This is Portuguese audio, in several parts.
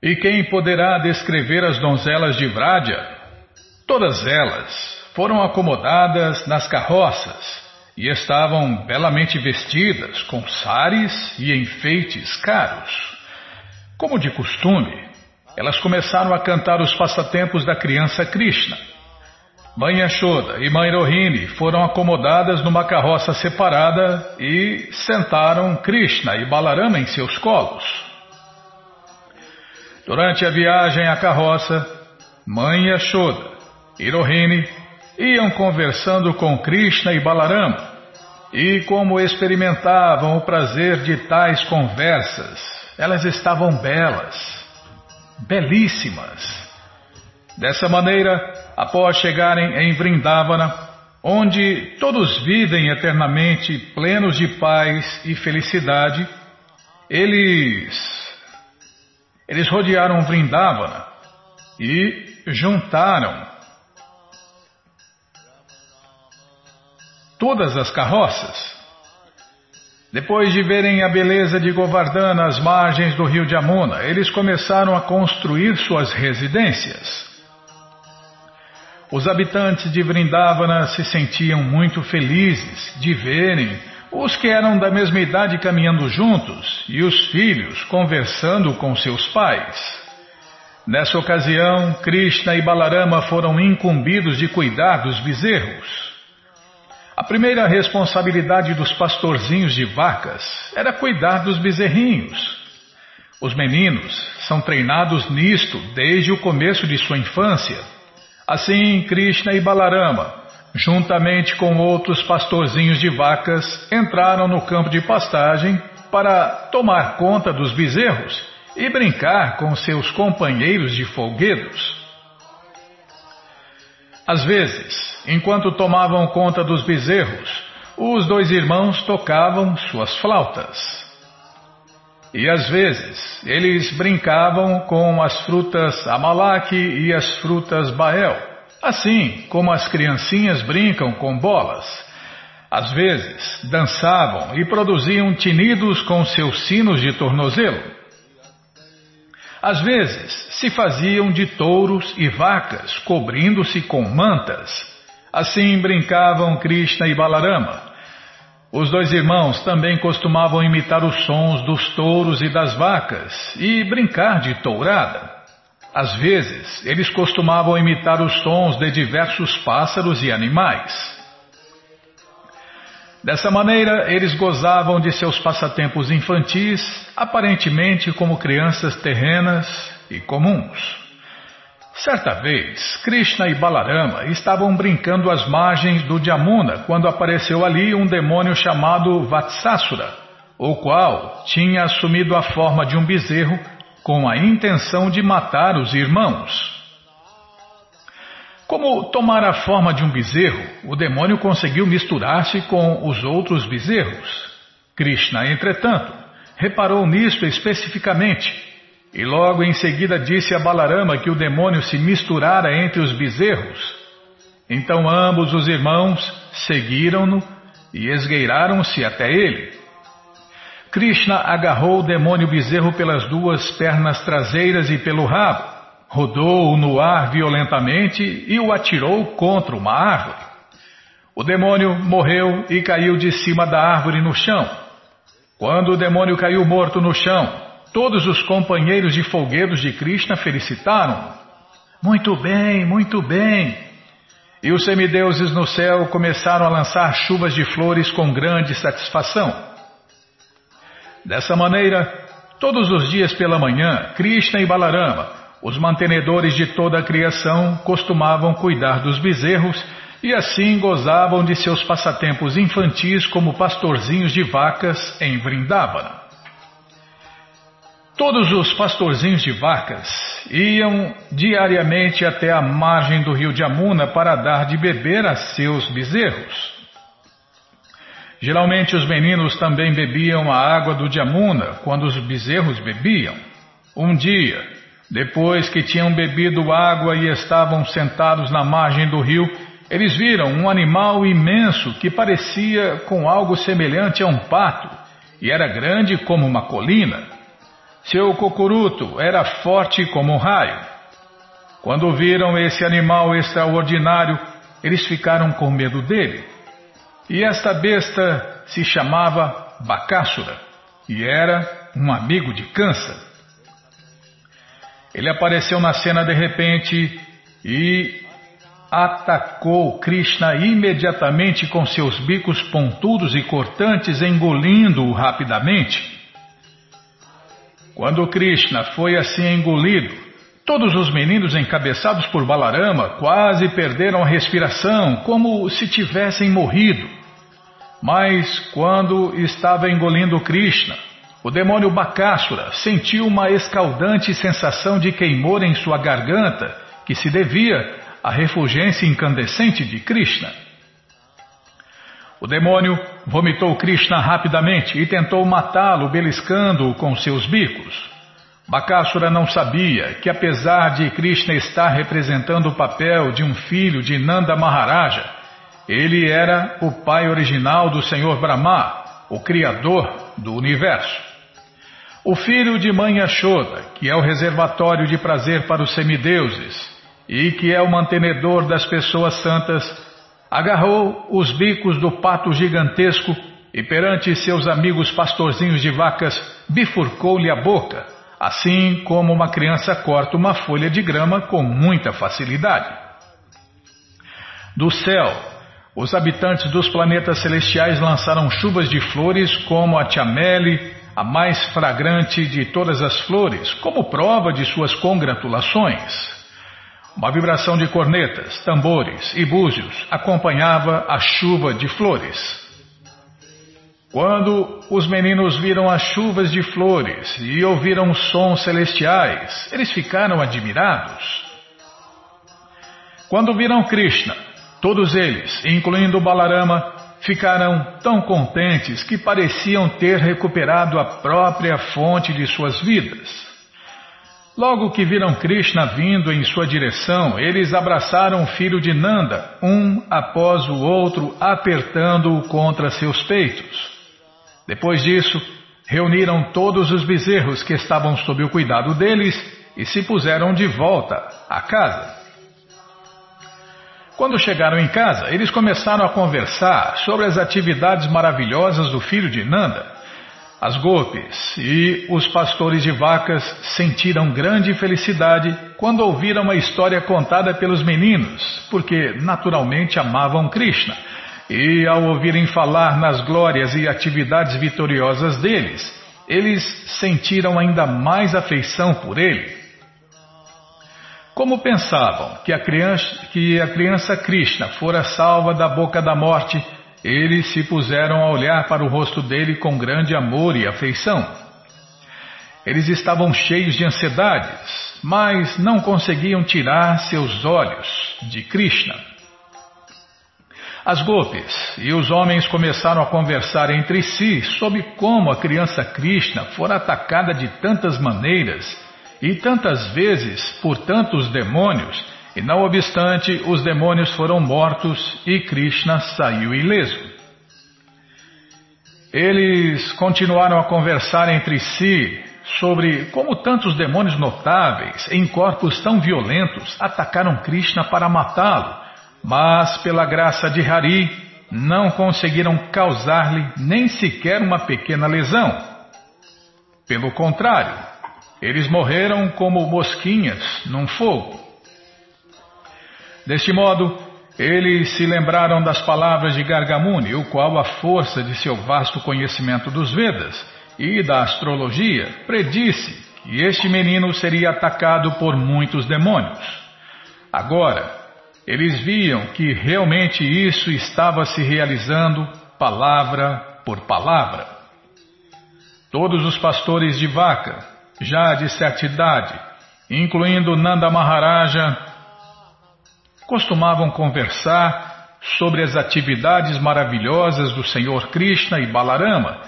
E quem poderá descrever as donzelas de Vrádia? Todas elas foram acomodadas nas carroças e estavam belamente vestidas com sares e enfeites caros. Como de costume, elas começaram a cantar os passatempos da criança Krishna. Mãe Yashoda e Mãe Rohini foram acomodadas numa carroça separada e sentaram Krishna e Balarama em seus colos. Durante a viagem à carroça, Mãe Yashoda e Rohini iam conversando com Krishna e Balarama, e como experimentavam o prazer de tais conversas, elas estavam belas, belíssimas. Dessa maneira, após chegarem em Vrindavana, onde todos vivem eternamente plenos de paz e felicidade, eles eles rodearam Vrindavana e juntaram todas as carroças. Depois de verem a beleza de Govardhana às margens do rio Jamuna, eles começaram a construir suas residências. Os habitantes de Vrindavana se sentiam muito felizes de verem os que eram da mesma idade caminhando juntos e os filhos conversando com seus pais. Nessa ocasião, Krishna e Balarama foram incumbidos de cuidar dos bezerros. A primeira responsabilidade dos pastorzinhos de vacas era cuidar dos bezerrinhos. Os meninos são treinados nisto desde o começo de sua infância. Assim, Krishna e Balarama, juntamente com outros pastorzinhos de vacas, entraram no campo de pastagem para tomar conta dos bezerros e brincar com seus companheiros de folguedos. Às vezes, enquanto tomavam conta dos bezerros, os dois irmãos tocavam suas flautas. E às vezes, eles brincavam com as frutas amalak e as frutas bael, assim como as criancinhas brincam com bolas. Às vezes, dançavam e produziam tinidos com seus sinos de tornozelo. Às vezes se faziam de touros e vacas, cobrindo-se com mantas. Assim brincavam Krishna e Balarama. Os dois irmãos também costumavam imitar os sons dos touros e das vacas e brincar de tourada. Às vezes, eles costumavam imitar os sons de diversos pássaros e animais. Dessa maneira, eles gozavam de seus passatempos infantis, aparentemente como crianças terrenas e comuns. Certa vez, Krishna e Balarama estavam brincando às margens do Jamuna quando apareceu ali um demônio chamado Vatsasura, o qual tinha assumido a forma de um bezerro com a intenção de matar os irmãos. Como tomar a forma de um bezerro, o demônio conseguiu misturar-se com os outros bezerros. Krishna, entretanto, reparou nisto especificamente e logo em seguida disse a Balarama que o demônio se misturara entre os bezerros. Então ambos os irmãos seguiram-no e esgueiraram-se até ele. Krishna agarrou o demônio bezerro pelas duas pernas traseiras e pelo rabo rodou-o no ar violentamente e o atirou contra uma árvore. O demônio morreu e caiu de cima da árvore no chão. Quando o demônio caiu morto no chão, todos os companheiros de folguedos de Krishna felicitaram. Muito bem, muito bem. E os semideuses no céu começaram a lançar chuvas de flores com grande satisfação. Dessa maneira, todos os dias pela manhã, Krishna e Balarama os mantenedores de toda a criação costumavam cuidar dos bezerros e assim gozavam de seus passatempos infantis como pastorzinhos de vacas em Vrindavana. Todos os pastorzinhos de vacas iam diariamente até a margem do rio Jamuna para dar de beber a seus bezerros. Geralmente os meninos também bebiam a água do Jamuna quando os bezerros bebiam. Um dia, depois que tinham bebido água e estavam sentados na margem do rio, eles viram um animal imenso que parecia com algo semelhante a um pato e era grande como uma colina. Seu cocuruto era forte como um raio. Quando viram esse animal extraordinário, eles ficaram com medo dele. E esta besta se chamava Bacássura e era um amigo de Kansa. Ele apareceu na cena de repente e atacou Krishna imediatamente com seus bicos pontudos e cortantes, engolindo-o rapidamente. Quando Krishna foi assim engolido, todos os meninos encabeçados por Balarama quase perderam a respiração, como se tivessem morrido. Mas quando estava engolindo Krishna, o demônio Bakasura sentiu uma escaldante sensação de queimor em sua garganta, que se devia à refulgência incandescente de Krishna. O demônio vomitou Krishna rapidamente e tentou matá-lo, beliscando-o com seus bicos. Bakasura não sabia que, apesar de Krishna estar representando o papel de um filho de Nanda Maharaja, ele era o pai original do Senhor Brahma, o criador do universo. O filho de mãe Ashoda, que é o reservatório de prazer para os semideuses e que é o mantenedor das pessoas santas, agarrou os bicos do pato gigantesco e perante seus amigos pastorzinhos de vacas bifurcou-lhe a boca, assim como uma criança corta uma folha de grama com muita facilidade. Do céu, os habitantes dos planetas celestiais lançaram chuvas de flores como a chamele, a mais fragrante de todas as flores, como prova de suas congratulações. Uma vibração de cornetas, tambores e búzios acompanhava a chuva de flores. Quando os meninos viram as chuvas de flores e ouviram sons celestiais, eles ficaram admirados. Quando viram Krishna, todos eles, incluindo Balarama, ficaram tão contentes que pareciam ter recuperado a própria fonte de suas vidas. Logo que viram Krishna vindo em sua direção, eles abraçaram o filho de Nanda, um após o outro, apertando-o contra seus peitos. Depois disso, reuniram todos os bezerros que estavam sob o cuidado deles e se puseram de volta à casa. Quando chegaram em casa, eles começaram a conversar sobre as atividades maravilhosas do filho de Nanda. As golpes e os pastores de vacas sentiram grande felicidade quando ouviram a história contada pelos meninos, porque naturalmente amavam Krishna. E ao ouvirem falar nas glórias e atividades vitoriosas deles, eles sentiram ainda mais afeição por ele. Como pensavam que a criança, que a criança Krishna fora salva da boca da morte, eles se puseram a olhar para o rosto dele com grande amor e afeição. Eles estavam cheios de ansiedades, mas não conseguiam tirar seus olhos de Krishna. As golpes e os homens começaram a conversar entre si sobre como a criança Krishna fora atacada de tantas maneiras e tantas vezes por tantos demônios e não obstante, os demônios foram mortos e Krishna saiu ileso. Eles continuaram a conversar entre si sobre como tantos demônios notáveis, em corpos tão violentos, atacaram Krishna para matá-lo, mas pela graça de Hari não conseguiram causar-lhe nem sequer uma pequena lesão. Pelo contrário, eles morreram como mosquinhas num fogo. Deste modo, eles se lembraram das palavras de Gargamuni, o qual, a força de seu vasto conhecimento dos Vedas e da astrologia, predisse que este menino seria atacado por muitos demônios. Agora, eles viam que realmente isso estava se realizando palavra por palavra. Todos os pastores de vaca, já de certa idade, incluindo Nanda Maharaja, costumavam conversar sobre as atividades maravilhosas do Senhor Krishna e Balarama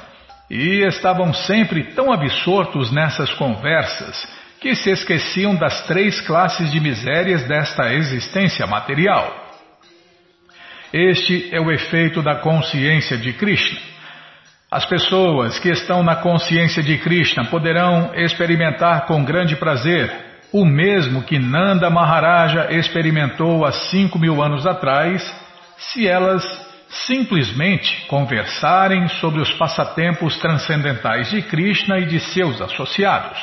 e estavam sempre tão absortos nessas conversas que se esqueciam das três classes de misérias desta existência material. Este é o efeito da consciência de Krishna. As pessoas que estão na consciência de Krishna poderão experimentar com grande prazer o mesmo que Nanda Maharaja experimentou há cinco mil anos atrás, se elas simplesmente conversarem sobre os passatempos transcendentais de Krishna e de seus associados.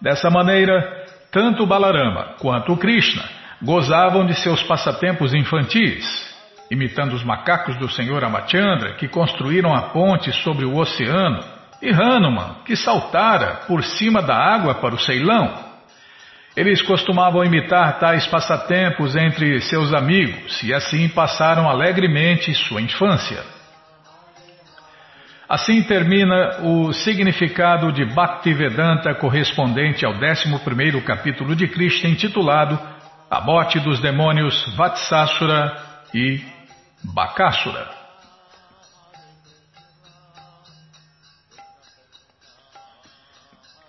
Dessa maneira, tanto Balarama quanto Krishna gozavam de seus passatempos infantis, imitando os macacos do Senhor Amachandra que construíram a ponte sobre o oceano, e Hanuman, que saltara por cima da água para o Ceilão. Eles costumavam imitar tais passatempos entre seus amigos e assim passaram alegremente sua infância. Assim termina o significado de Bhaktivedanta correspondente ao 11 capítulo de Krishna intitulado A Morte dos Demônios Vatsasura e Bakasura.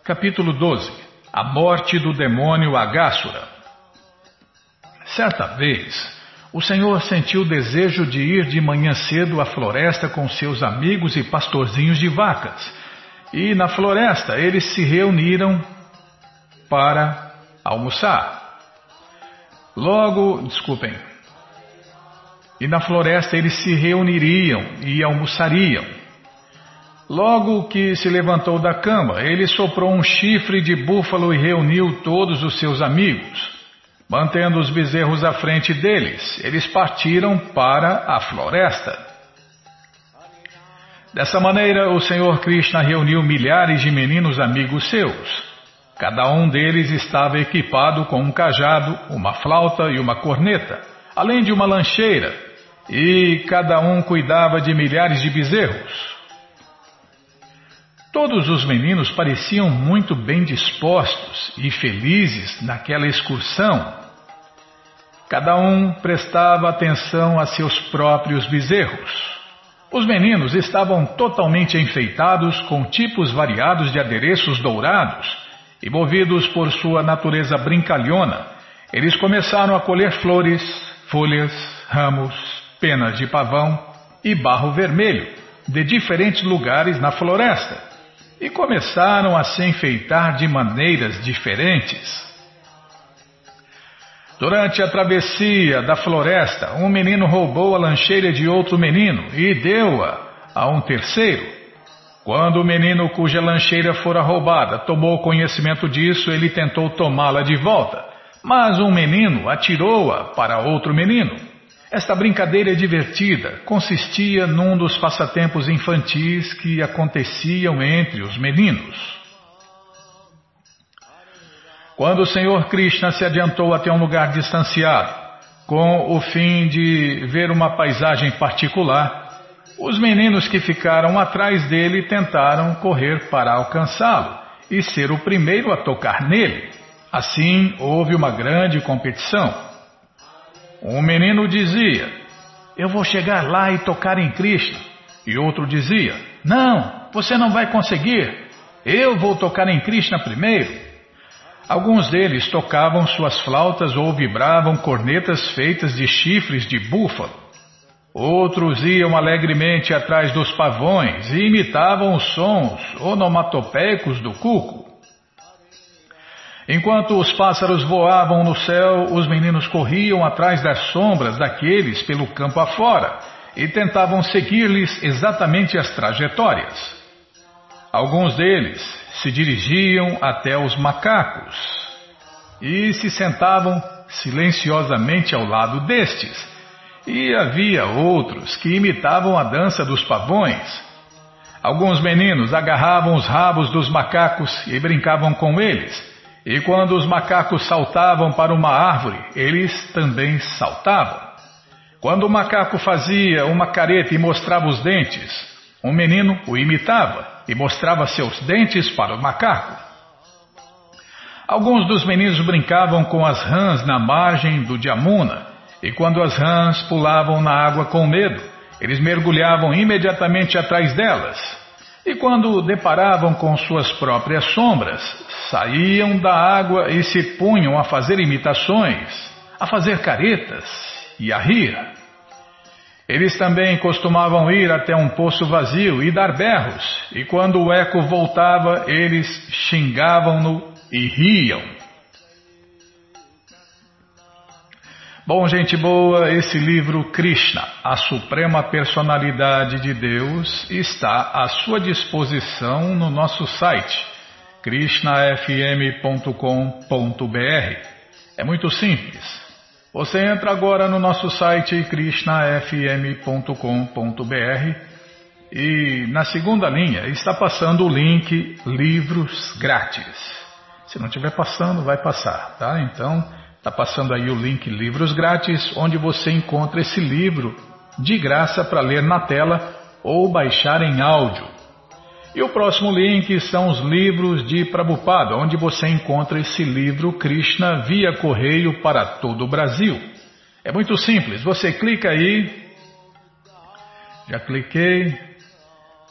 Capítulo 12 a morte do demônio Agássura. Certa vez, o Senhor sentiu desejo de ir de manhã cedo à floresta com seus amigos e pastorzinhos de vacas. E na floresta eles se reuniram para almoçar. Logo, desculpem. E na floresta eles se reuniriam e almoçariam. Logo que se levantou da cama, ele soprou um chifre de búfalo e reuniu todos os seus amigos. Mantendo os bezerros à frente deles, eles partiram para a floresta. Dessa maneira, o Senhor Krishna reuniu milhares de meninos amigos seus. Cada um deles estava equipado com um cajado, uma flauta e uma corneta, além de uma lancheira, e cada um cuidava de milhares de bezerros. Todos os meninos pareciam muito bem dispostos e felizes naquela excursão. Cada um prestava atenção a seus próprios bezerros. Os meninos estavam totalmente enfeitados com tipos variados de adereços dourados e, movidos por sua natureza brincalhona, eles começaram a colher flores, folhas, ramos, penas de pavão e barro vermelho de diferentes lugares na floresta e começaram a se enfeitar de maneiras diferentes. Durante a travessia da floresta, um menino roubou a lancheira de outro menino e deu-a a um terceiro. Quando o menino cuja lancheira fora roubada tomou conhecimento disso, ele tentou tomá-la de volta, mas um menino atirou-a para outro menino. Esta brincadeira divertida consistia num dos passatempos infantis que aconteciam entre os meninos. Quando o Senhor Krishna se adiantou até um lugar distanciado, com o fim de ver uma paisagem particular, os meninos que ficaram atrás dele tentaram correr para alcançá-lo e ser o primeiro a tocar nele. Assim, houve uma grande competição. Um menino dizia: Eu vou chegar lá e tocar em Krishna. E outro dizia: Não, você não vai conseguir. Eu vou tocar em Krishna primeiro. Alguns deles tocavam suas flautas ou vibravam cornetas feitas de chifres de búfalo. Outros iam alegremente atrás dos pavões e imitavam os sons onomatopeicos do cuco. Enquanto os pássaros voavam no céu, os meninos corriam atrás das sombras daqueles pelo campo afora e tentavam seguir-lhes exatamente as trajetórias. Alguns deles se dirigiam até os macacos e se sentavam silenciosamente ao lado destes. E havia outros que imitavam a dança dos pavões. Alguns meninos agarravam os rabos dos macacos e brincavam com eles e quando os macacos saltavam para uma árvore, eles também saltavam. Quando o macaco fazia uma careta e mostrava os dentes, um menino o imitava e mostrava seus dentes para o macaco. Alguns dos meninos brincavam com as rãs na margem do Jamuna, e quando as rãs pulavam na água com medo, eles mergulhavam imediatamente atrás delas. E quando deparavam com suas próprias sombras, saíam da água e se punham a fazer imitações, a fazer caretas e a rir. Eles também costumavam ir até um poço vazio e dar berros, e quando o eco voltava, eles xingavam-no e riam. Bom, gente boa, esse livro Krishna, a Suprema Personalidade de Deus, está à sua disposição no nosso site krishnafm.com.br. É muito simples. Você entra agora no nosso site krishnafm.com.br e na segunda linha está passando o link Livros Grátis. Se não estiver passando, vai passar, tá? Então Está passando aí o link Livros Grátis, onde você encontra esse livro de graça para ler na tela ou baixar em áudio. E o próximo link são os livros de Prabhupada, onde você encontra esse livro Krishna via correio para todo o Brasil. É muito simples, você clica aí, já cliquei,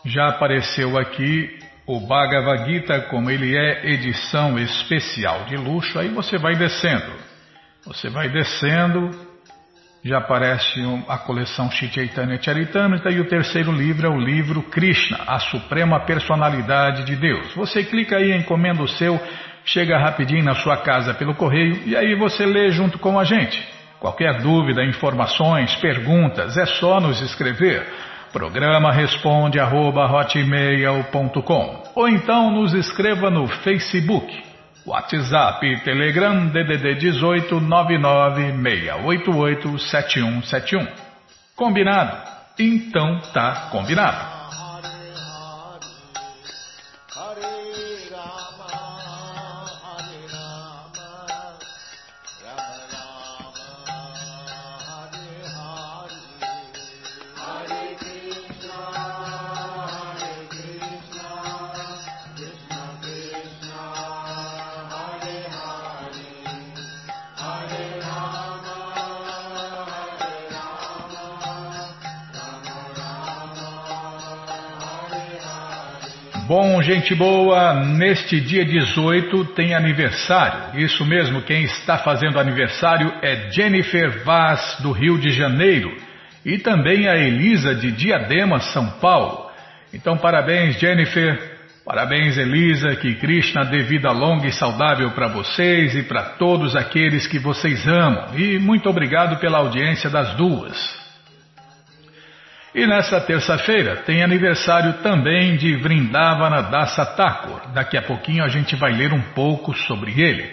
já apareceu aqui o Bhagavad Gita, como ele é edição especial de luxo, aí você vai descendo. Você vai descendo, já aparece a coleção Chaitanya Charitamrita e o terceiro livro é o livro Krishna, a Suprema Personalidade de Deus. Você clica aí, encomenda o seu, chega rapidinho na sua casa pelo correio e aí você lê junto com a gente. Qualquer dúvida, informações, perguntas, é só nos escrever. Programa responde arroba, ou então nos escreva no Facebook WhatsApp e Telegram DDD 18 996887171. Combinado? Então tá combinado. Gente boa, neste dia 18 tem aniversário. Isso mesmo, quem está fazendo aniversário é Jennifer Vaz, do Rio de Janeiro, e também a Elisa de Diadema, São Paulo. Então, parabéns, Jennifer. Parabéns, Elisa. Que Krishna dê vida longa e saudável para vocês e para todos aqueles que vocês amam. E muito obrigado pela audiência das duas. E nesta terça-feira tem aniversário também de Vrindavana Dasa Thakur. Daqui a pouquinho a gente vai ler um pouco sobre ele.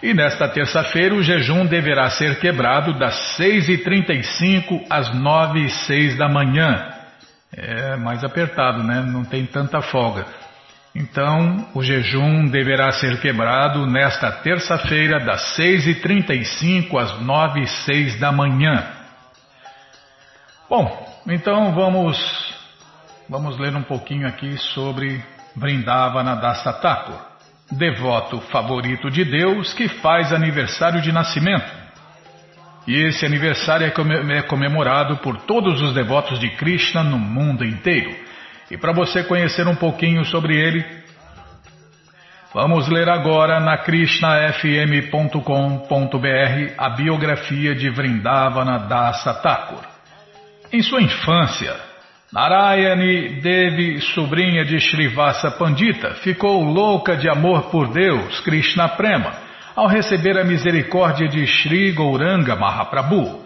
E nesta terça-feira o jejum deverá ser quebrado das 6h35 às 9h06 da manhã. É mais apertado, né? Não tem tanta folga. Então, o jejum deverá ser quebrado nesta terça-feira, das 6h35 às 9h06 da manhã. Bom, então vamos, vamos ler um pouquinho aqui sobre Vrindavana Dasa Thakur, devoto favorito de Deus que faz aniversário de nascimento. E esse aniversário é, é comemorado por todos os devotos de Krishna no mundo inteiro. E para você conhecer um pouquinho sobre ele, vamos ler agora na krishnafm.com.br a biografia de Vrindavana Dasa Thakur. Em sua infância, Narayani Devi, sobrinha de Srivasa Pandita, ficou louca de amor por Deus, Krishna Prema, ao receber a misericórdia de Sri Gauranga Mahaprabhu.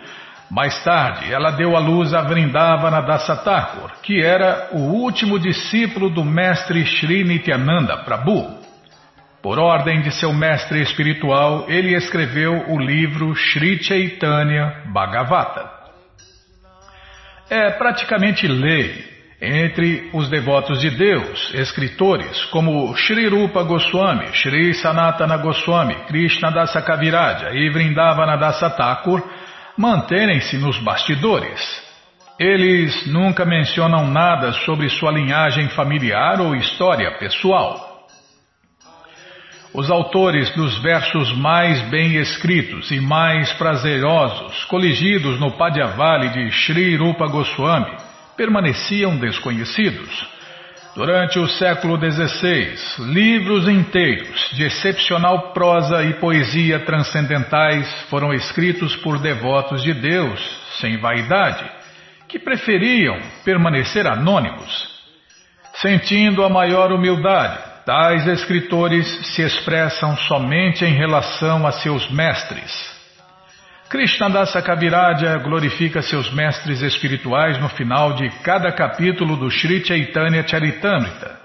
Mais tarde, ela deu à luz a Vrindavana Dasa Thakur, que era o último discípulo do mestre Sri Nityananda Prabhu. Por ordem de seu mestre espiritual, ele escreveu o livro Sri Chaitanya Bhagavata é praticamente lei entre os devotos de Deus, escritores como Sri Rupa Goswami, Sri Sanatana Goswami, Krishna Dasa Kaviraja e Vrindavana Dasa Thakur, manterem-se nos bastidores. Eles nunca mencionam nada sobre sua linhagem familiar ou história pessoal. Os autores dos versos mais bem escritos e mais prazerosos, coligidos no Padyavali de Sri Rupa Goswami, permaneciam desconhecidos. Durante o século XVI, livros inteiros de excepcional prosa e poesia transcendentais foram escritos por devotos de Deus, sem vaidade, que preferiam permanecer anônimos. Sentindo a maior humildade, tais escritores se expressam somente em relação a seus mestres. Krishnadasa Kaviraj glorifica seus mestres espirituais no final de cada capítulo do Sri Chaitanya Charitamrita.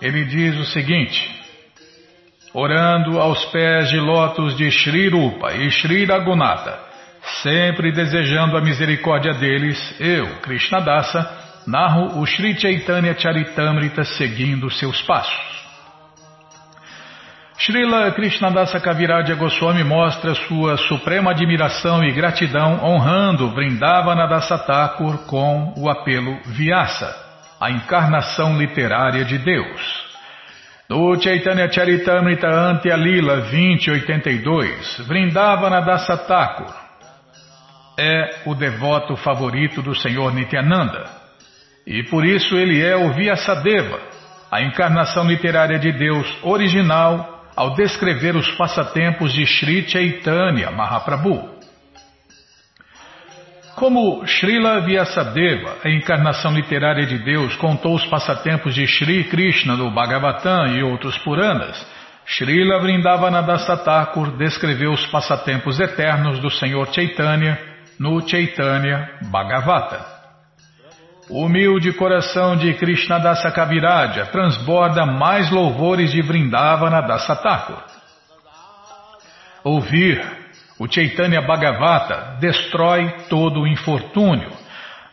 Ele diz o seguinte: orando aos pés de lótus de Sri Rupa e Sri Raghunatha, sempre desejando a misericórdia deles, eu, Krishnadasa, narro o Sri Chaitanya Charitamrita seguindo seus passos. Srila Krishnadasa Kaviraja Goswami mostra sua suprema admiração e gratidão honrando Vrindavana Dasa Thakur com o apelo Vyasa, a encarnação literária de Deus. No Chaitanya Charitamrita Ante Alila 2082, Vrindavana Dasa Thakur é o devoto favorito do Senhor Nityananda. E por isso ele é o Vyasadeva, a encarnação literária de Deus original ao descrever os passatempos de Sri Chaitanya Mahaprabhu. Como Srila Vyasadeva, a encarnação literária de Deus, contou os passatempos de Sri Krishna no Bhagavatam e outros Puranas, Srila Vrindavanadasa Thakur descreveu os passatempos eternos do Senhor Chaitanya no Chaitanya Bhagavata. O humilde coração de Krishnadasa Kaviraja transborda mais louvores de Vrindavana Thakur. Ouvir o Chaitanya Bhagavata destrói todo o infortúnio.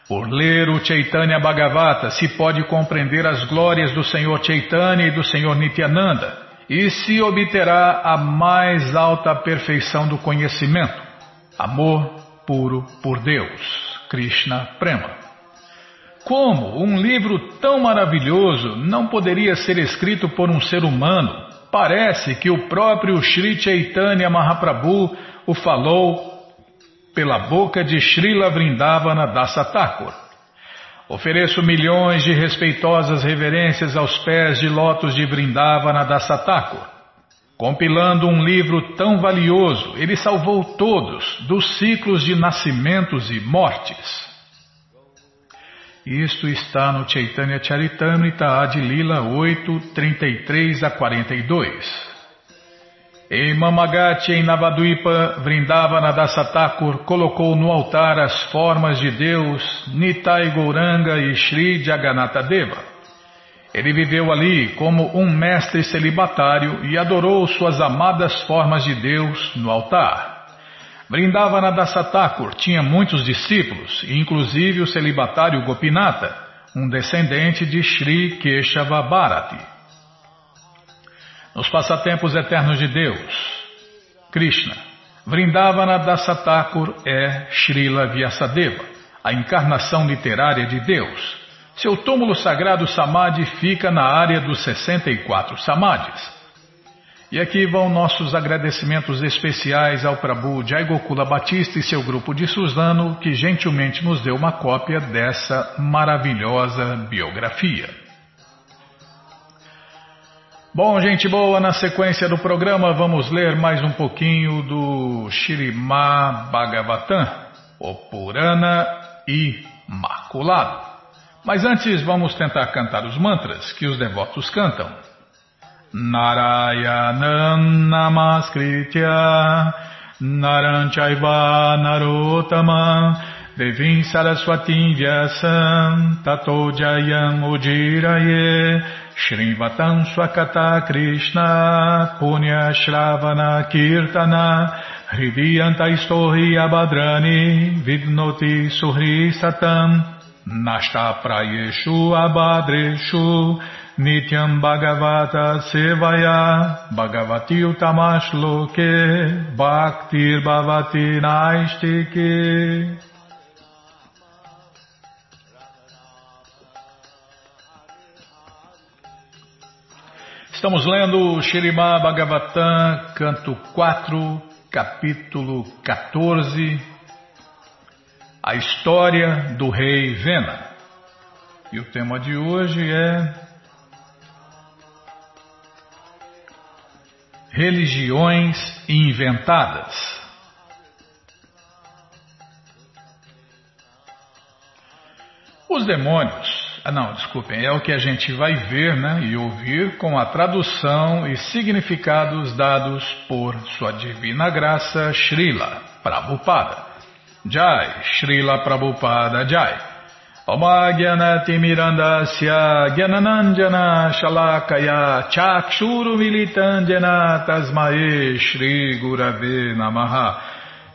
Por ler o Chaitanya Bhagavata se pode compreender as glórias do Senhor Chaitanya e do Senhor Nityananda e se obterá a mais alta perfeição do conhecimento, amor puro por Deus, Krishna Prema. Como um livro tão maravilhoso não poderia ser escrito por um ser humano? Parece que o próprio Sri Chaitanya Mahaprabhu o falou pela boca de Srila Vrindavana Dasa Thakur. Ofereço milhões de respeitosas reverências aos pés de lótus de Vrindavana Dasa Thakur. Compilando um livro tão valioso, ele salvou todos dos ciclos de nascimentos e mortes. Isto está no Chaitanya Charitamrita Adilila 8, 33 a 42. Em Mamagati, em Navaduipa, Vrindavana Thakur colocou no altar as formas de Deus, Nitai Gouranga e Sri Jagannatha Deva. Ele viveu ali como um mestre celibatário e adorou suas amadas formas de Deus no altar. Vrindavana Thakur tinha muitos discípulos, inclusive o celibatário Gopinata, um descendente de Sri Keshava Bharati nos passatempos eternos de Deus. Krishna. Vrindavana Dasatakur é Srila Vyasadeva, a encarnação literária de Deus. Seu túmulo sagrado Samadhi fica na área dos 64 Samadhis. E aqui vão nossos agradecimentos especiais ao Prabhu Jai Gokula Batista e seu grupo de Suzano, que gentilmente nos deu uma cópia dessa maravilhosa biografia. Bom, gente boa, na sequência do programa vamos ler mais um pouquinho do Shirimá Bhagavatam, o Purana Imaculado. Mas antes vamos tentar cantar os mantras que os devotos cantam. Narayanam Namaskritya Naranchaiva Narotama Devim Saraswatim Vyasam Tato Jayam Ujiraye Shrivatam Swakata Krishna Punya Shravana Kirtana Hridiyanta Istohi Abhadrani Vidnoti Suhri Satam Nashta Prayeshu Abhadreshu Nityam Bhagavata Sevaya Bhagavati Utamash Loke Bhaktir Bhavati Naistike Estamos lendo Shirimá Bhagavatam, canto 4, capítulo 14, a história do rei Vena. E o tema de hoje é religiões inventadas. Os demônios, ah não, desculpem, é o que a gente vai ver né, e ouvir com a tradução e significados dados por Sua Divina Graça Srila Prabhupada. Jai, Srila Prabhupada Jai. Gyananandjana Shalakaya Chakshuru Militandjana Tasmae Shri Gurave Namaha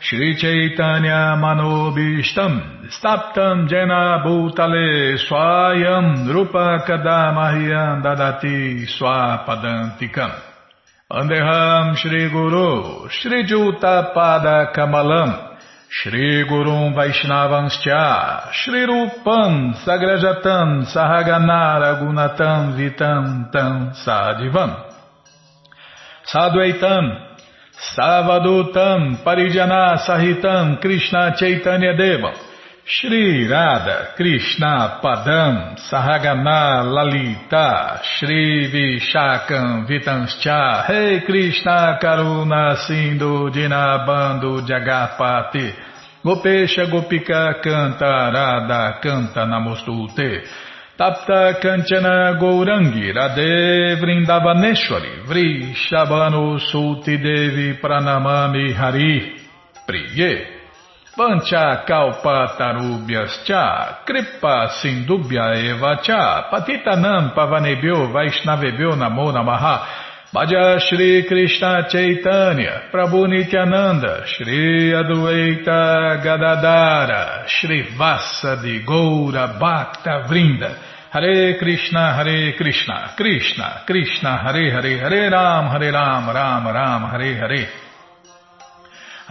Shri Chaitanya Manobishtam Staptam Jena Bhutale Swayam Rupa Kadamahyam Dadati Swapadantikam Andeham Shri Gurum Vaishnavanscha Shri Rupam Sagrajatam Sahaganara Gunatam Vitam Tam Sadivam Sadvaitam Savadutam Parijana Sahitam Krishna Chaitanya Deva Shri Radha Krishna Padam Sahagana Lalita Shri Vishakam Vitanscha hey Krishna Karuna Sindhu Dinabando Jagapati Gopesha Gopika Canta Radha Canta Namostute Tapta Kanchana Gourangi Radhe Vrindavaneshwari Vri Shabano Sulti Devi Pranamami Hari Priye Pancha Kalpa Tarubhyas Cha. Kripa Sindubhya Eva Cha. Patitanam Pavanebhyo Vaishnavebhyo Namo Namaha. Bhaja Shri Krishna Chaitanya, Prabhu Nityananda, Shri Adueita Gadadara, Shri Vassa de Goura Bhakta Vrinda, Hare Krishna, Hare Krishna, Krishna, Krishna, Hare Hare, Hare Ram, Hare Ram, Ram Ram, Hare Hare.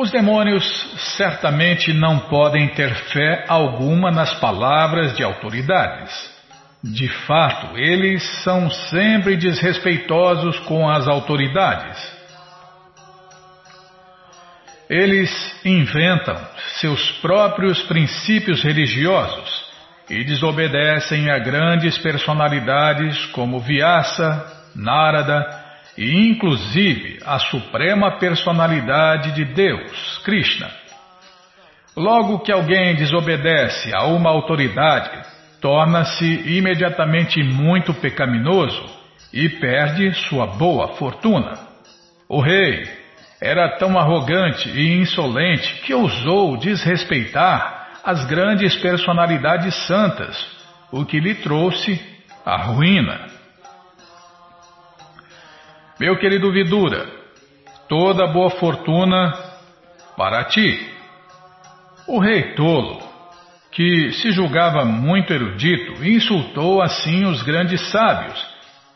Os demônios certamente não podem ter fé alguma nas palavras de autoridades. De fato, eles são sempre desrespeitosos com as autoridades. Eles inventam seus próprios princípios religiosos e desobedecem a grandes personalidades como Vyasa, Narada e inclusive a suprema personalidade de Deus, Krishna. Logo que alguém desobedece a uma autoridade, torna-se imediatamente muito pecaminoso e perde sua boa fortuna. O rei era tão arrogante e insolente que ousou desrespeitar as grandes personalidades santas, o que lhe trouxe a ruína. Meu querido Vidura, toda boa fortuna para ti. O rei tolo que se julgava muito erudito, insultou assim os grandes sábios,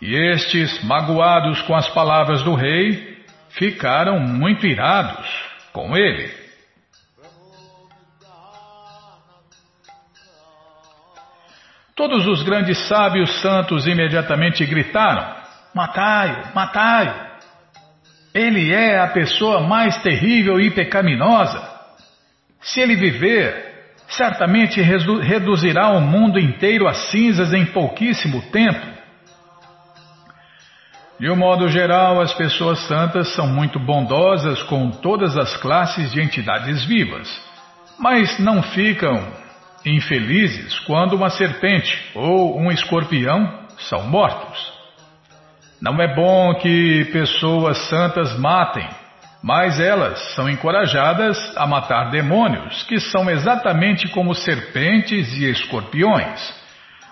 e estes, magoados com as palavras do rei, ficaram muito irados com ele. Todos os grandes sábios santos imediatamente gritaram: Matai-o, matai-o! Ele é a pessoa mais terrível e pecaminosa. Se ele viver, certamente reduzirá o mundo inteiro a cinzas em pouquíssimo tempo. De um modo geral, as pessoas santas são muito bondosas com todas as classes de entidades vivas, mas não ficam infelizes quando uma serpente ou um escorpião são mortos. Não é bom que pessoas santas matem mas elas são encorajadas a matar demônios, que são exatamente como serpentes e escorpiões.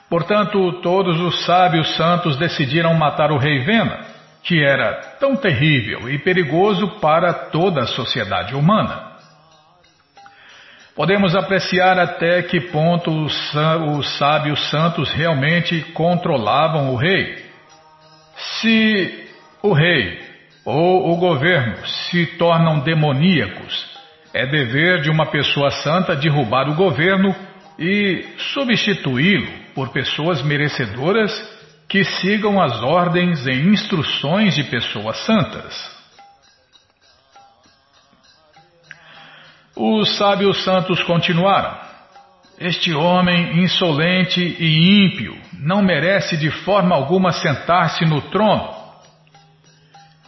Portanto, todos os sábios santos decidiram matar o rei Vena, que era tão terrível e perigoso para toda a sociedade humana. Podemos apreciar até que ponto os sábios santos realmente controlavam o rei. Se o rei ou o governo se tornam demoníacos. É dever de uma pessoa santa derrubar o governo e substituí-lo por pessoas merecedoras que sigam as ordens e instruções de pessoas santas. Os sábios santos continuaram. Este homem insolente e ímpio não merece de forma alguma sentar-se no trono.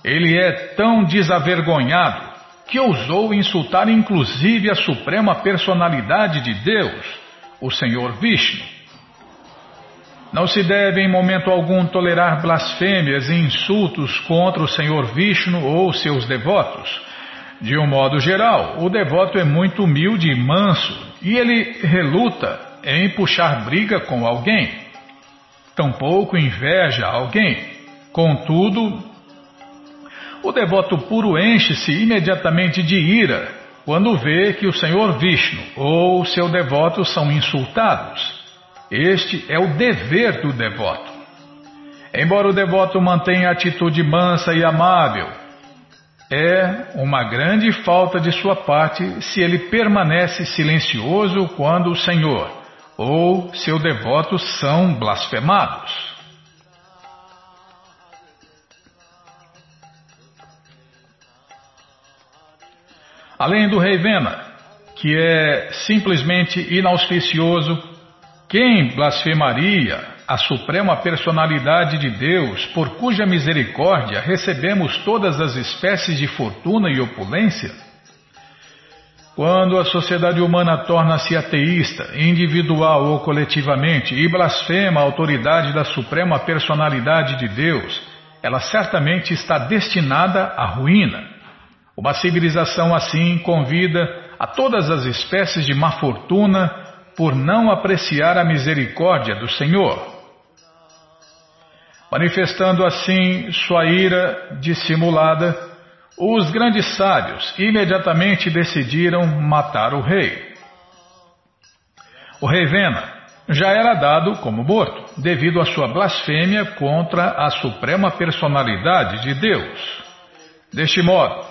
Ele é tão desavergonhado que ousou insultar inclusive a suprema personalidade de Deus, o Senhor Vishnu. Não se deve em momento algum tolerar blasfêmias e insultos contra o Senhor Vishnu ou seus devotos. De um modo geral, o devoto é muito humilde e manso e ele reluta em puxar briga com alguém. Tampouco inveja alguém. Contudo, o devoto puro enche-se imediatamente de ira quando vê que o Senhor Vishnu ou seu devoto são insultados. Este é o dever do devoto. Embora o devoto mantenha atitude mansa e amável, é uma grande falta de sua parte se ele permanece silencioso quando o Senhor ou seu devoto são blasfemados. Além do rei Vena, que é simplesmente inauspicioso, quem blasfemaria a suprema personalidade de Deus, por cuja misericórdia recebemos todas as espécies de fortuna e opulência? Quando a sociedade humana torna-se ateísta, individual ou coletivamente, e blasfema a autoridade da suprema personalidade de Deus, ela certamente está destinada à ruína. Uma civilização assim convida a todas as espécies de má fortuna por não apreciar a misericórdia do Senhor. Manifestando assim sua ira dissimulada, os grandes sábios imediatamente decidiram matar o rei. O rei Vena já era dado como morto, devido à sua blasfêmia contra a suprema personalidade de Deus. Deste modo,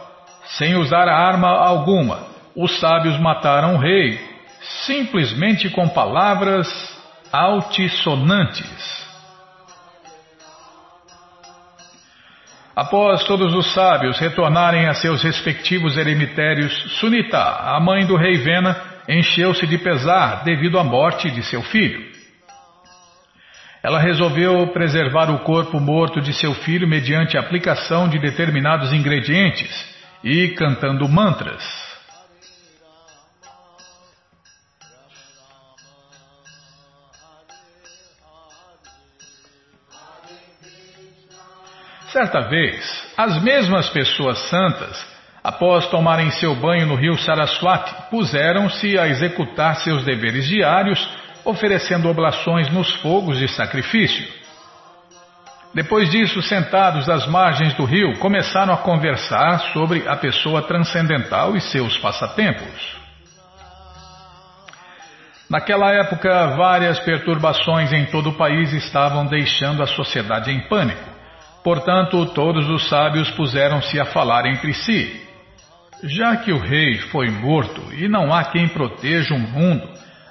sem usar arma alguma, os sábios mataram o rei, simplesmente com palavras altissonantes. Após todos os sábios retornarem a seus respectivos eremitérios, Sunita, a mãe do rei Vena, encheu-se de pesar devido à morte de seu filho. Ela resolveu preservar o corpo morto de seu filho mediante a aplicação de determinados ingredientes e cantando mantras. Certa vez, as mesmas pessoas santas, após tomarem seu banho no rio Saraswati, puseram-se a executar seus deveres diários, oferecendo oblações nos fogos de sacrifício. Depois disso, sentados às margens do rio, começaram a conversar sobre a pessoa transcendental e seus passatempos. Naquela época, várias perturbações em todo o país estavam deixando a sociedade em pânico. Portanto, todos os sábios puseram-se a falar entre si. Já que o rei foi morto e não há quem proteja o mundo,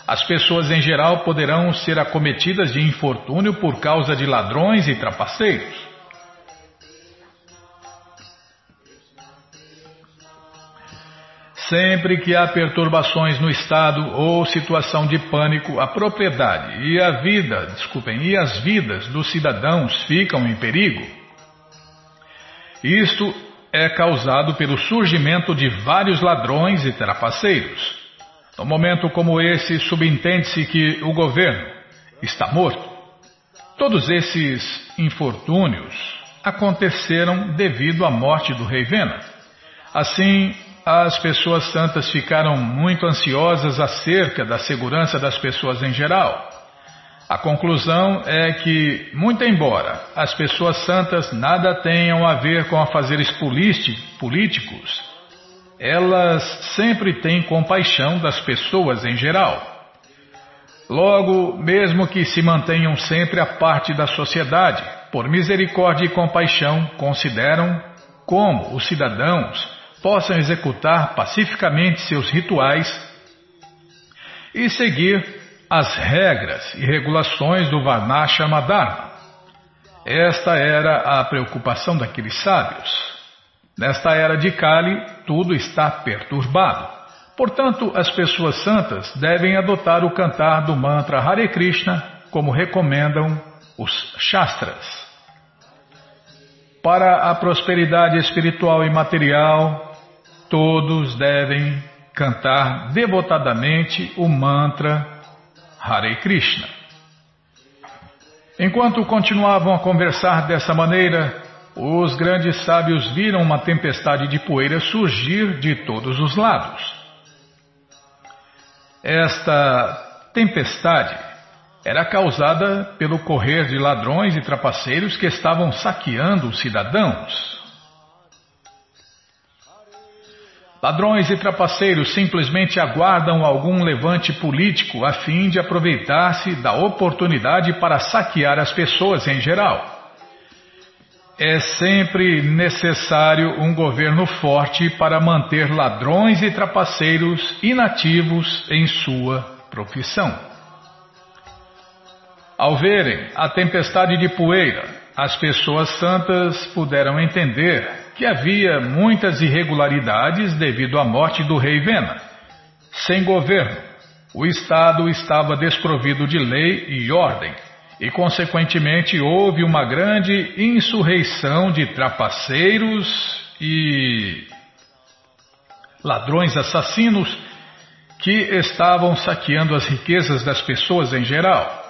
as pessoas em geral poderão ser acometidas de infortúnio por causa de ladrões e trapaceiros. Sempre que há perturbações no estado ou situação de pânico, a propriedade e a vida, desculpem, e as vidas dos cidadãos ficam em perigo. Isto é causado pelo surgimento de vários ladrões e trapaceiros. No momento como esse, subentende-se que o governo está morto. Todos esses infortúnios aconteceram devido à morte do rei Vena. Assim, as pessoas santas ficaram muito ansiosas acerca da segurança das pessoas em geral. A conclusão é que, muito embora as pessoas santas nada tenham a ver com afazeres políticos, elas sempre têm compaixão das pessoas em geral. Logo, mesmo que se mantenham sempre à parte da sociedade, por misericórdia e compaixão, consideram como os cidadãos possam executar pacificamente seus rituais e seguir as regras e regulações do Varnashama Dharma. Esta era a preocupação daqueles sábios. Nesta era de Kali, tudo está perturbado. Portanto, as pessoas santas devem adotar o cantar do mantra Hare Krishna, como recomendam os Shastras. Para a prosperidade espiritual e material, todos devem cantar devotadamente o mantra Hare Krishna. Enquanto continuavam a conversar dessa maneira, os grandes sábios viram uma tempestade de poeira surgir de todos os lados. Esta tempestade era causada pelo correr de ladrões e trapaceiros que estavam saqueando os cidadãos. Ladrões e trapaceiros simplesmente aguardam algum levante político a fim de aproveitar-se da oportunidade para saquear as pessoas em geral. É sempre necessário um governo forte para manter ladrões e trapaceiros inativos em sua profissão. Ao verem a tempestade de poeira, as pessoas santas puderam entender que havia muitas irregularidades devido à morte do rei Vena. Sem governo, o Estado estava desprovido de lei e ordem, e, consequentemente, houve uma grande insurreição de trapaceiros e ladrões assassinos que estavam saqueando as riquezas das pessoas em geral.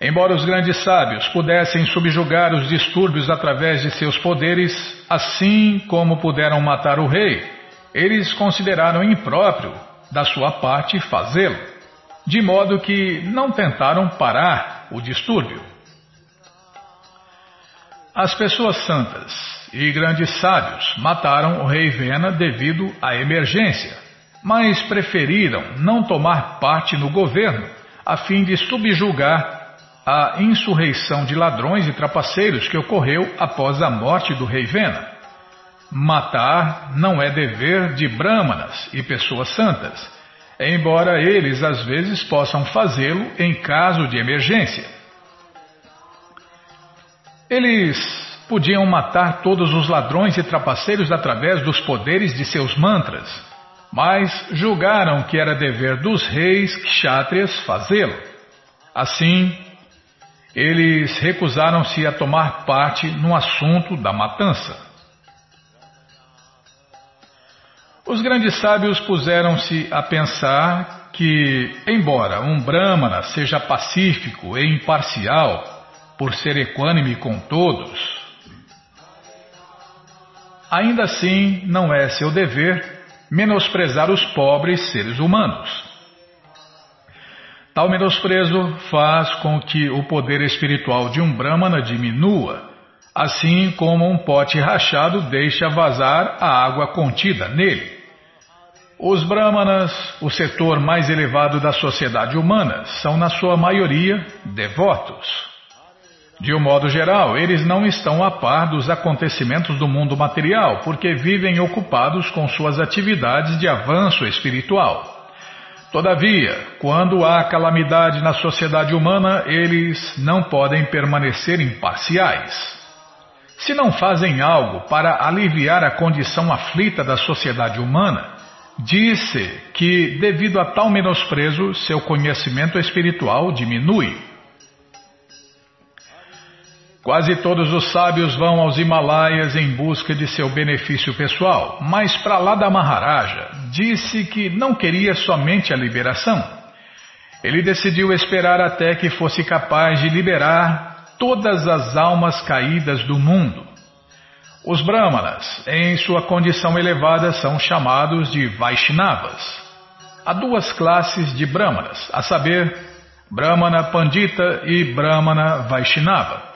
Embora os grandes sábios pudessem subjugar os distúrbios através de seus poderes, assim como puderam matar o rei, eles consideraram impróprio da sua parte fazê-lo, de modo que não tentaram parar o distúrbio. As pessoas santas e grandes sábios mataram o rei Vena devido à emergência, mas preferiram não tomar parte no governo a fim de subjugar a insurreição de ladrões e trapaceiros que ocorreu após a morte do rei Vena. Matar não é dever de brahmanas e pessoas santas, embora eles às vezes possam fazê-lo em caso de emergência. Eles podiam matar todos os ladrões e trapaceiros através dos poderes de seus mantras, mas julgaram que era dever dos reis kshatriyas fazê-lo. Assim, eles recusaram-se a tomar parte no assunto da matança. Os grandes sábios puseram-se a pensar que, embora um Brahmana seja pacífico e imparcial, por ser equânime com todos, ainda assim não é seu dever menosprezar os pobres seres humanos. Tal menosprezo faz com que o poder espiritual de um Brahmana diminua, assim como um pote rachado deixa vazar a água contida nele. Os Brahmanas, o setor mais elevado da sociedade humana, são na sua maioria devotos. De um modo geral, eles não estão a par dos acontecimentos do mundo material, porque vivem ocupados com suas atividades de avanço espiritual. Todavia, quando há calamidade na sociedade humana, eles não podem permanecer imparciais. Se não fazem algo para aliviar a condição aflita da sociedade humana, disse que, devido a tal menosprezo, seu conhecimento espiritual diminui. Quase todos os sábios vão aos Himalaias em busca de seu benefício pessoal, mas para lá da Maharaja disse que não queria somente a liberação. Ele decidiu esperar até que fosse capaz de liberar todas as almas caídas do mundo. Os Brahmanas, em sua condição elevada, são chamados de Vaishnavas. Há duas classes de Brahmanas, a saber, Brahmana Pandita e Brahmana Vaishnava.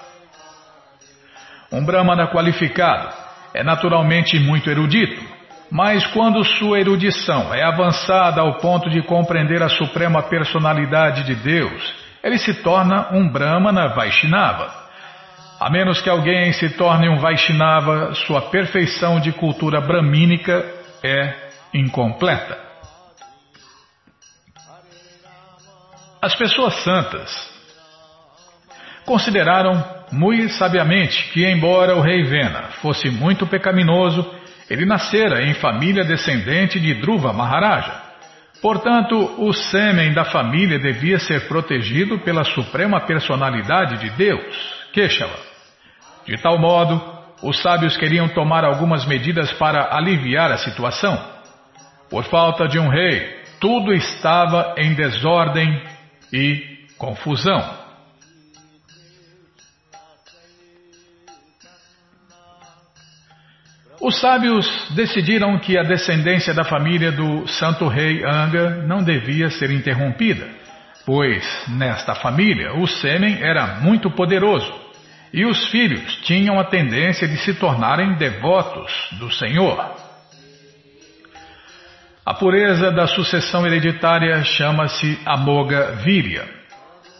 Um Brahmana qualificado é naturalmente muito erudito, mas quando sua erudição é avançada ao ponto de compreender a suprema personalidade de Deus, ele se torna um Brahmana Vaishnava. A menos que alguém se torne um Vaishnava, sua perfeição de cultura bramínica é incompleta. As pessoas santas consideraram muito sabiamente que, embora o rei Vena fosse muito pecaminoso, ele nascera em família descendente de Dhruva Maharaja. Portanto, o sêmen da família devia ser protegido pela suprema personalidade de Deus, Keshava. De tal modo, os sábios queriam tomar algumas medidas para aliviar a situação. Por falta de um rei, tudo estava em desordem e confusão. Os sábios decidiram que a descendência da família do santo rei Anga não devia ser interrompida, pois nesta família o sêmen era muito poderoso e os filhos tinham a tendência de se tornarem devotos do Senhor. A pureza da sucessão hereditária chama-se Amoga Virya.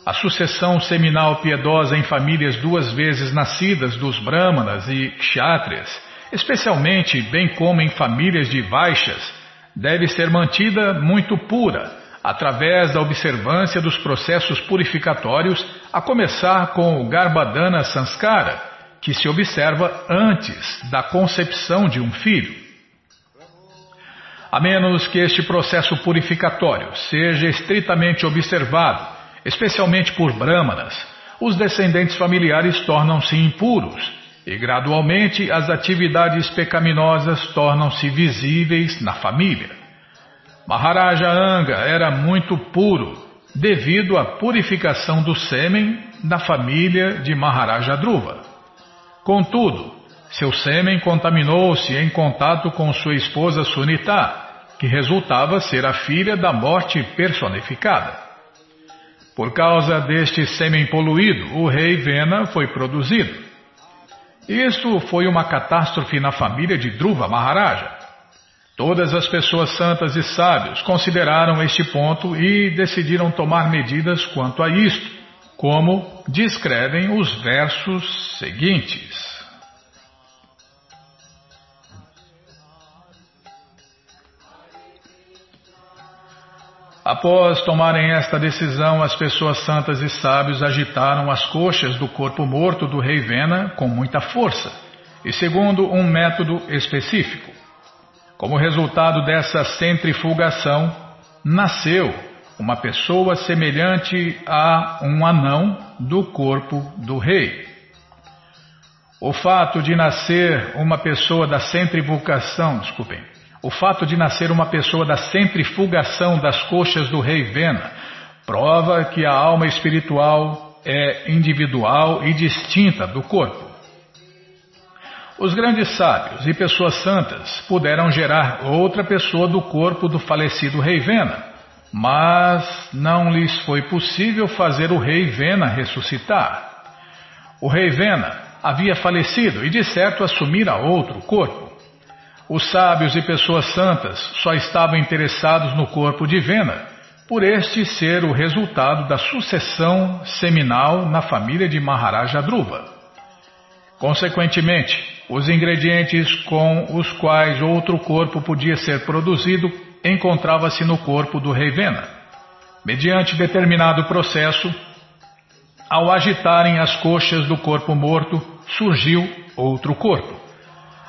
A sucessão seminal piedosa em famílias duas vezes nascidas dos Brahmanas e Kshatriyas especialmente bem como em famílias de baixas, deve ser mantida muito pura, através da observância dos processos purificatórios, a começar com o Garbhadana Sanskara, que se observa antes da concepção de um filho. A menos que este processo purificatório seja estritamente observado, especialmente por brahmanas, os descendentes familiares tornam-se impuros e gradualmente as atividades pecaminosas tornam-se visíveis na família. Maharaja Anga era muito puro devido à purificação do sêmen da família de Maharaja Dhruva. Contudo, seu sêmen contaminou-se em contato com sua esposa Sunita, que resultava ser a filha da morte personificada. Por causa deste sêmen poluído, o rei Vena foi produzido. Isto foi uma catástrofe na família de Dhruva Maharaja. Todas as pessoas santas e sábios consideraram este ponto e decidiram tomar medidas quanto a isto, como descrevem os versos seguintes. Após tomarem esta decisão, as pessoas santas e sábios agitaram as coxas do corpo morto do rei Vena com muita força e segundo um método específico. Como resultado dessa centrifugação, nasceu uma pessoa semelhante a um anão do corpo do rei. O fato de nascer uma pessoa da centrifugação, desculpem, o fato de nascer uma pessoa da centrifugação das coxas do rei Vena prova que a alma espiritual é individual e distinta do corpo. Os grandes sábios e pessoas santas puderam gerar outra pessoa do corpo do falecido rei Vena, mas não lhes foi possível fazer o rei Vena ressuscitar. O rei Vena havia falecido e de certo assumira outro corpo. Os sábios e pessoas santas só estavam interessados no corpo de Vena, por este ser o resultado da sucessão seminal na família de Maharaja Dhruva. Consequentemente, os ingredientes com os quais outro corpo podia ser produzido encontrava-se no corpo do rei Vena. Mediante determinado processo, ao agitarem as coxas do corpo morto, surgiu outro corpo.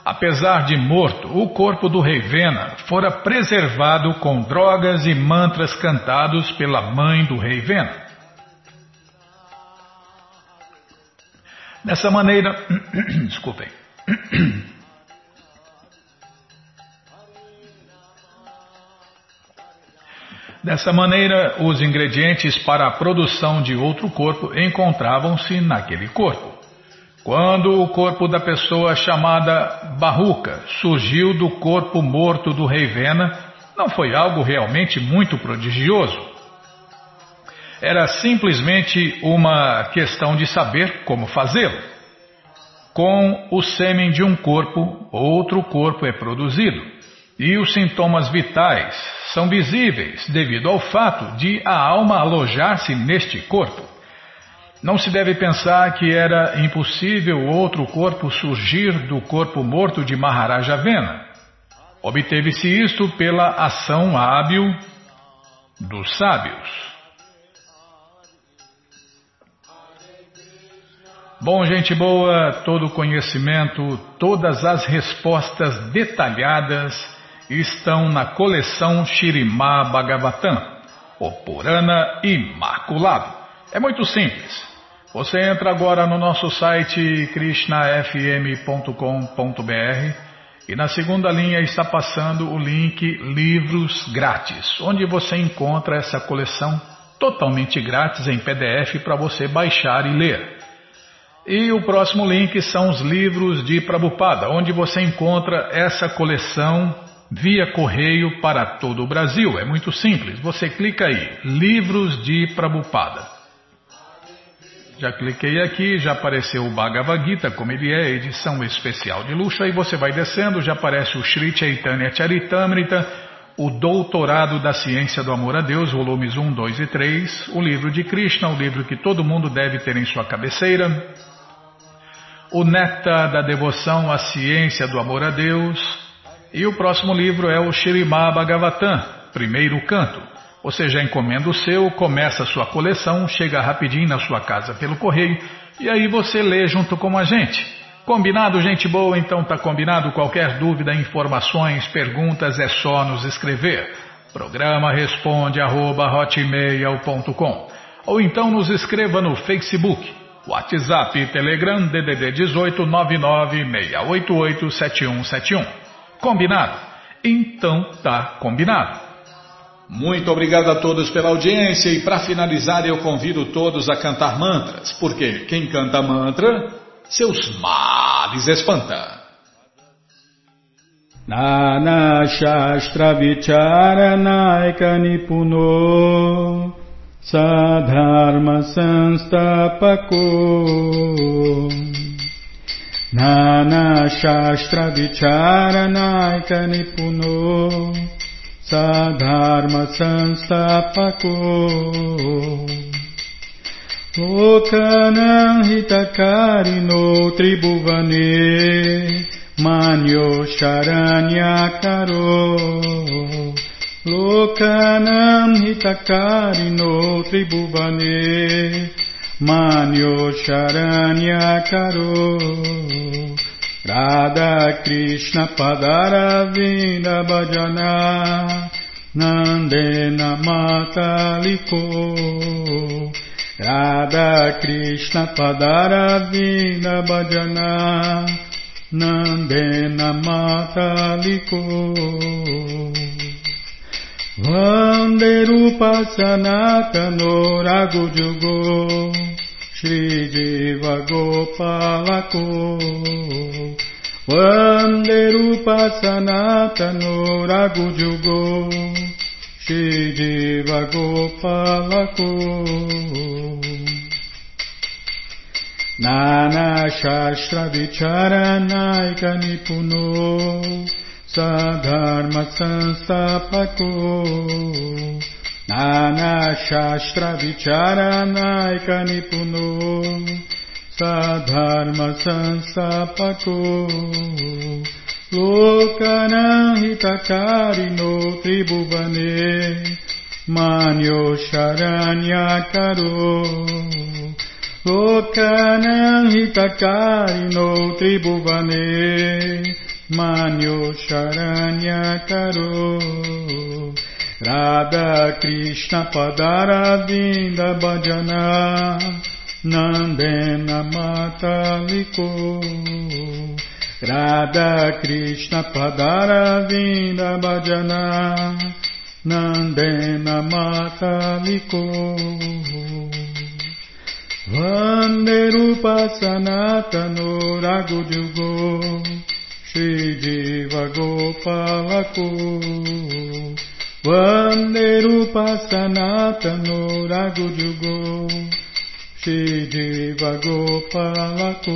Apesar de morto, o corpo do rei Vena fora preservado com drogas e mantras cantados pela mãe do rei Vena. Dessa maneira, desculpem. Dessa maneira, os ingredientes para a produção de outro corpo encontravam-se naquele corpo. Quando o corpo da pessoa chamada Barruca surgiu do corpo morto do rei Vena, não foi algo realmente muito prodigioso. Era simplesmente uma questão de saber como fazê-lo. Com o sêmen de um corpo, outro corpo é produzido, e os sintomas vitais são visíveis devido ao fato de a alma alojar-se neste corpo. Não se deve pensar que era impossível outro corpo surgir do corpo morto de Maharaja Vena. Obteve-se isto pela ação hábil dos sábios. Bom, gente boa, todo conhecimento, todas as respostas detalhadas estão na coleção Shirimá Bhagavatam, o Purana Imaculado. É muito simples. Você entra agora no nosso site krishnafm.com.br e na segunda linha está passando o link Livros Grátis, onde você encontra essa coleção totalmente grátis em PDF para você baixar e ler. E o próximo link são os livros de Prabhupada, onde você encontra essa coleção via correio para todo o Brasil. É muito simples. Você clica aí, Livros de Prabhupada. Já cliquei aqui, já apareceu o Bhagavad Gita, como ele é, edição especial de luxo. Aí você vai descendo, já aparece o Sri Chaitanya Charitamrita, o Doutorado da Ciência do Amor a Deus, volumes 1, 2 e 3, o livro de Krishna, o livro que todo mundo deve ter em sua cabeceira, o Néctar da Devoção à Ciência do Amor a Deus. E o próximo livro é o Shirimá Bhagavatam, primeiro canto. Você já encomenda o seu, começa a sua coleção, chega rapidinho na sua casa pelo correio e aí você lê junto com a gente. Combinado, gente boa? Então tá combinado. Qualquer dúvida, informações, perguntas é só nos escrever. Programa responde arroba, ou então nos escreva no Facebook WhatsApp, Telegram, DDD 18 996887171. Combinado? Então tá combinado. Muito obrigado a todos pela audiência e para finalizar eu convido todos a cantar mantras, porque quem canta mantra, seus males espanta. Nana Shastra Vicharanaika Sadharma Nana Shastra Vicharanaika Nipuno Sadharma Sanstapako Lokanam Hitakarino Radha Krishna padaravinda bhajana Nandena mataliko Radha Krishna padaravinda bhajana Nandena mataliko Vanderupa Sanatano Ragujugo Shri Jiva Gopalako Vanderupa Sanatano Ragujugo Shri Jiva Gopalako Nana Shastra Vicharanaika Nipuno Sadharma Sanstapako Nana Shastra Vicharanaika Nipuno Sadharma Sanstapako Lokana Hitakarino Tribhuvane Manyo Karo Lokana Hitakarino Tribhuvane Manyo Nandena Mataliko. Radha Krishna Padara Vinda Bhajana. Nandena Mataliko. Vande Rupa Sanatano Ragujugo Shri Jiva Gopalako. Vande Rupa Sanatano Ragujugo Shri Jiva Gopalako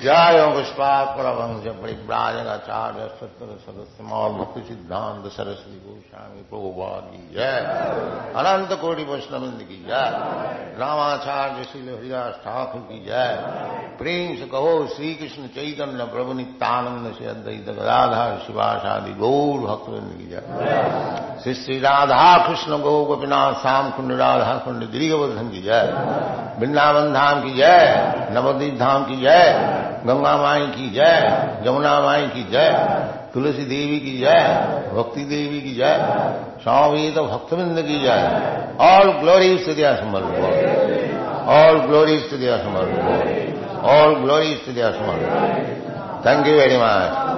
जय पुष्पात परमंश परिव्राजनाचार्य सत्तर सदस्य मौल भक्ति सिद्धांत सरस्वती गोस्वामी प्रभुवाद की जय अनंत कोटि वैष्णविंद की जय रामाचार्य श्री हरिदास ठाकुर की जय प्रेम से कहो श्री कृष्ण चैतन्य प्रभु नित्यानंद से अद्वैत गदाधार शिवाशादि गौर भक्तविंद की जय श्री श्री राधा कृष्ण गौ गोपीनाथ श्याम कुंड राधा कुंड गिरिवर्धन की जय वृंदावन धाम की जय नवदीप धाम की जय गंगा माई की जय जमुना माई की जय तुलसी देवी की जय भक्ति देवी की जय स्वामी तो भक्तविंद की जय ऑल ग्लोरीज टू दिया समर ऑल ग्लोरीज टू दिया समर ऑल ग्लोरीज टू दिया summer thank you very much